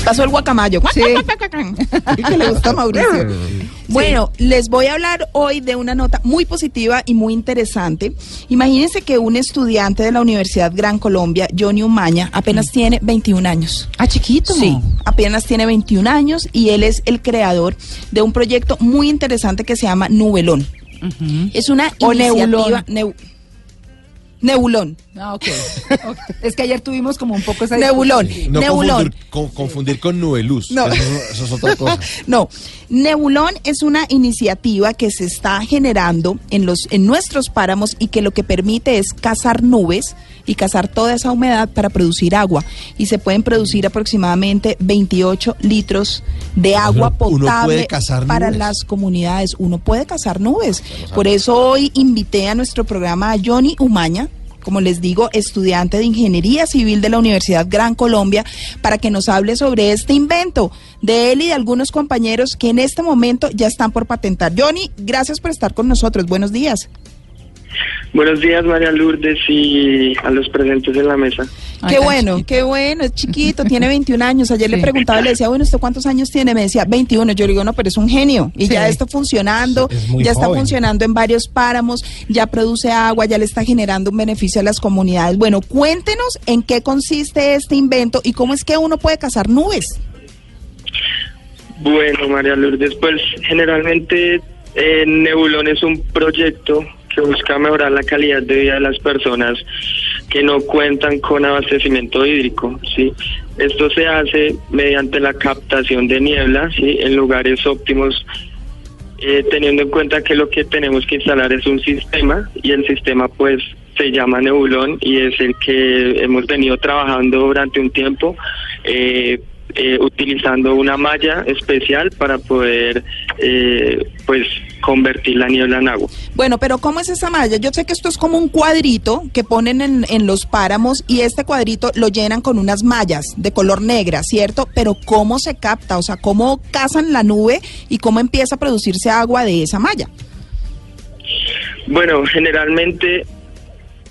Ahí pasó el guacamayo. Sí. que le gusta a Mauricio. Bueno, les voy a hablar hoy de una nota muy positiva y muy interesante. Imagínense que un estudiante de la Universidad Gran Colombia, Johnny Umaña, apenas tiene 21 años. Ah, chiquito. Sí, apenas tiene 21 años y él es el creador de un proyecto muy interesante que se llama Nubelón. Es una O iniciativa... Neu-. Ah, ok. Ok. Es que ayer tuvimos como un poco esa Nebulón. No Nebulón. confundir con, confundir con Nubeluz. No. Eso, eso es otra cosa. No, Nebulón es una iniciativa que se está generando en los en nuestros páramos y que lo que permite es cazar nubes y cazar toda esa humedad para producir agua y se pueden producir aproximadamente 28 litros de agua potable para nubes. las comunidades. Uno puede cazar nubes. Por eso hoy invité a nuestro programa a Johnny Umaña, como les digo, estudiante de Ingeniería Civil de la Universidad Gran Colombia, para que nos hable sobre este invento de él y de algunos compañeros que en este momento ya están por patentar. Johnny, gracias por estar con nosotros. Buenos días. Buenos días, María Lourdes, y a los presentes en la mesa. Ay, qué bueno, chiquito. qué bueno, es chiquito, tiene 21 años. Ayer le preguntaba, le decía, bueno, ¿usted cuántos años tiene? Me decía, 21. Yo le digo, no, pero es un genio. Y Sí. ya está funcionando, Es ya está joven. funcionando en varios páramos, ya produce agua, ya le está generando un beneficio a las comunidades. Bueno, cuéntenos en qué consiste este invento y cómo es que uno puede cazar nubes. Bueno, María Lourdes, pues generalmente eh, Nebulón es un proyecto que busca mejorar la calidad de vida de las personas que no cuentan con abastecimiento hídrico, ¿sí? Esto se hace mediante la captación de niebla, ¿sí? En lugares óptimos, eh, teniendo en cuenta que lo que tenemos que instalar es un sistema y el sistema pues se llama Nebulón y es el que hemos venido trabajando durante un tiempo. eh, eh, utilizando una malla especial para poder eh, pues convertir la niebla en agua. Bueno, pero ¿cómo es esa malla? Yo sé que esto es como un cuadrito que ponen en, en los páramos y este cuadrito lo llenan con unas mallas de color negra, ¿cierto? Pero ¿cómo se capta? O sea, ¿cómo cazan la nube y cómo empieza a producirse agua de esa malla? Bueno, generalmente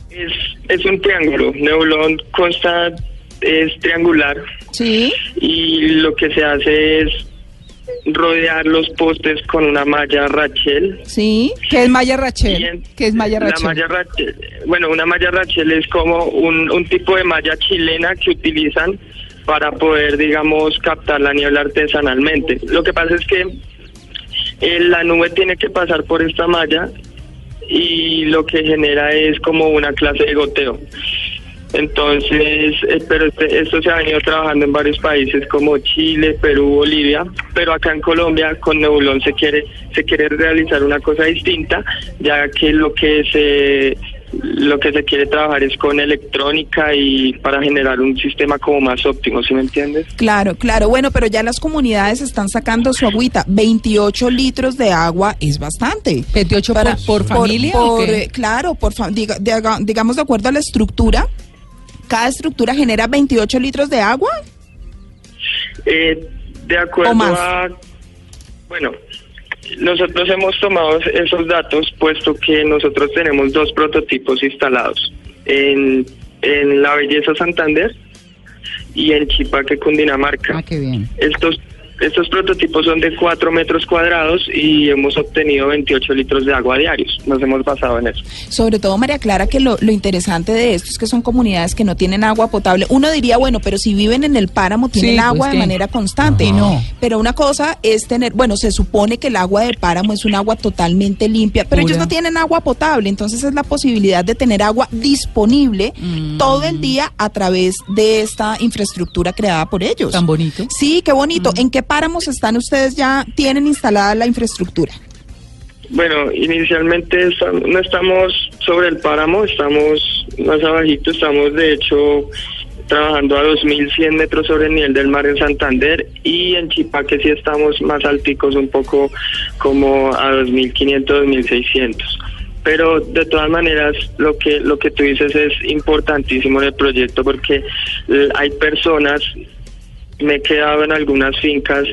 es, es un triángulo. Nebulón consta, es triangular Sí. y lo que se hace es rodear los postes con una malla Rachel. Sí. ¿Qué es Y Rachel? ¿Qué es Rachel? Malla Rachel. Bueno, una malla Rachel es como un, un tipo de malla chilena que utilizan para poder, digamos, captar la niebla artesanalmente. Lo que pasa es que eh, la nube tiene que pasar por esta malla y lo que genera es como una clase de goteo. Entonces, eh, pero este- esto se ha venido trabajando en varios países como Chile, Perú, Bolivia, pero acá en Colombia con Nebulón se quiere se quiere realizar una cosa distinta, ya que lo que se lo que se quiere trabajar es con electrónica y para generar un sistema como más óptimo, ¿sí me entiendes? Claro, claro. Bueno, pero ya las comunidades están sacando su agüita. 28 litros de agua es bastante. 28 por- por familia, o por, qué? eh, claro, por fa- diga- diga- digamos de acuerdo a la estructura. Cada estructura genera 28 litros de agua. Eh, de ¿O acuerdo más? a... Bueno, nosotros hemos tomado esos datos puesto que nosotros tenemos dos prototipos instalados en, en La Belleza Santander y en Chipaque, Cundinamarca. Ah, qué bien. Estos, estos prototipos son de 4 metros cuadrados y hemos obtenido 28 litros de agua diarios. Nos hemos basado en eso. Sobre todo, María Clara, que lo, lo interesante de esto es que son comunidades que no tienen agua potable. Uno diría, bueno, pero si viven en el páramo tienen Sí, pues agua de que- manera constante. No. Pero una cosa es tener, bueno, se supone que el agua de páramo es un agua totalmente limpia, pero ellos no tienen agua potable, entonces es la posibilidad de tener agua disponible Mm. todo el día a través de esta infraestructura creada por ellos. Tan bonito. Sí, qué bonito. ¿En qué páramos están ustedes ya tienen instalada la infraestructura? Bueno, inicialmente no estamos sobre el páramo, estamos más abajito, estamos de hecho trabajando a 2.100 metros sobre el nivel del mar en Santander y en Chipaque sí estamos más alticos, un poco como a 2.500, 2.600. Pero de todas maneras, lo que lo que tú dices es importantísimo en el proyecto porque hay personas me he quedado en algunas fincas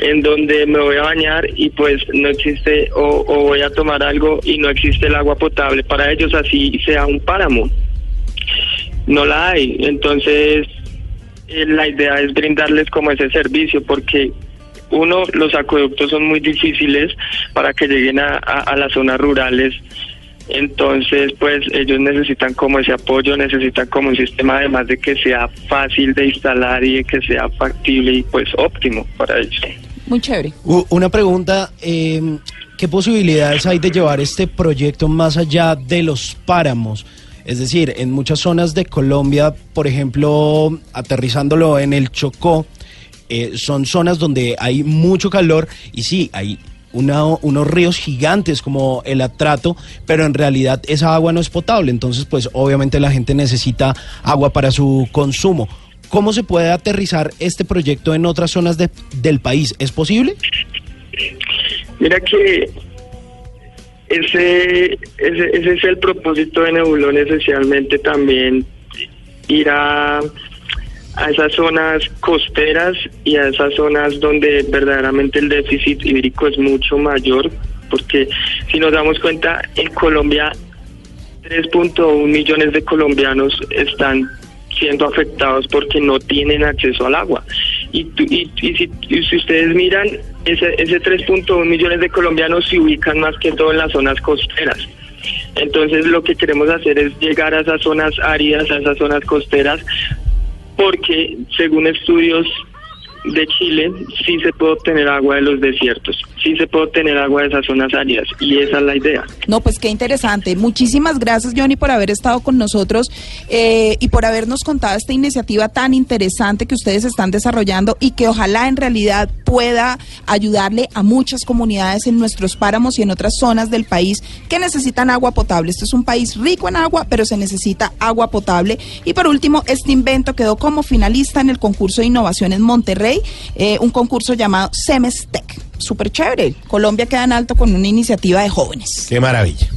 en donde me voy a bañar y pues no existe o, o voy a tomar algo y no existe el agua potable para ellos así sea un páramo. No la hay. Entonces eh, la idea es brindarles como ese servicio porque uno los acueductos son muy difíciles para que lleguen a, las zonas rurales entonces, pues ellos necesitan como ese apoyo, necesitan como un sistema además de que sea fácil de instalar y de que sea factible y pues óptimo para ellos. Muy chévere. U- Una pregunta, eh, ¿qué posibilidades hay de llevar este proyecto más allá de los páramos? Es decir, en muchas zonas de Colombia, por ejemplo, aterrizándolo en el Chocó, eh, son zonas donde hay mucho calor y sí, hay una- unos ríos gigantes como el Atrato, pero en realidad esa agua no es potable, entonces pues obviamente la gente necesita agua para su consumo. ¿Cómo se puede aterrizar este proyecto en otras zonas de- del país? ¿Es posible? Mira que ese, ese, ese es el propósito de Nebulón, esencialmente también ir a, a esas zonas costeras y a esas zonas donde verdaderamente el déficit hídrico es mucho mayor, porque si nos damos cuenta, en Colombia 3.1 millones de colombianos están siendo afectados porque no tienen acceso al agua. Y, si ustedes miran, ese, ese 3.1 millones de colombianos se ubican más que todo en las zonas costeras. Entonces lo que queremos hacer es llegar a esas zonas áridas, a esas zonas costeras, porque según estudios de Chile sí se puede obtener agua de los desiertos, sí se puede obtener agua de esas zonas áridas y esa es la idea. No, pues qué interesante. Muchísimas gracias, Johnny, por haber estado con nosotros eh, y por habernos contado esta iniciativa tan interesante que ustedes están desarrollando y que ojalá en realidad pueda ayudarle a muchas comunidades en nuestros páramos y en otras zonas del país que necesitan agua potable. Este es un país rico en agua, pero se necesita agua potable. Y por último, este invento quedó como finalista en el concurso de innovación en Monterrey, eh, un concurso llamado Semestec. Súper chévere. Colombia queda en alto con una iniciativa de jóvenes. Qué maravilla.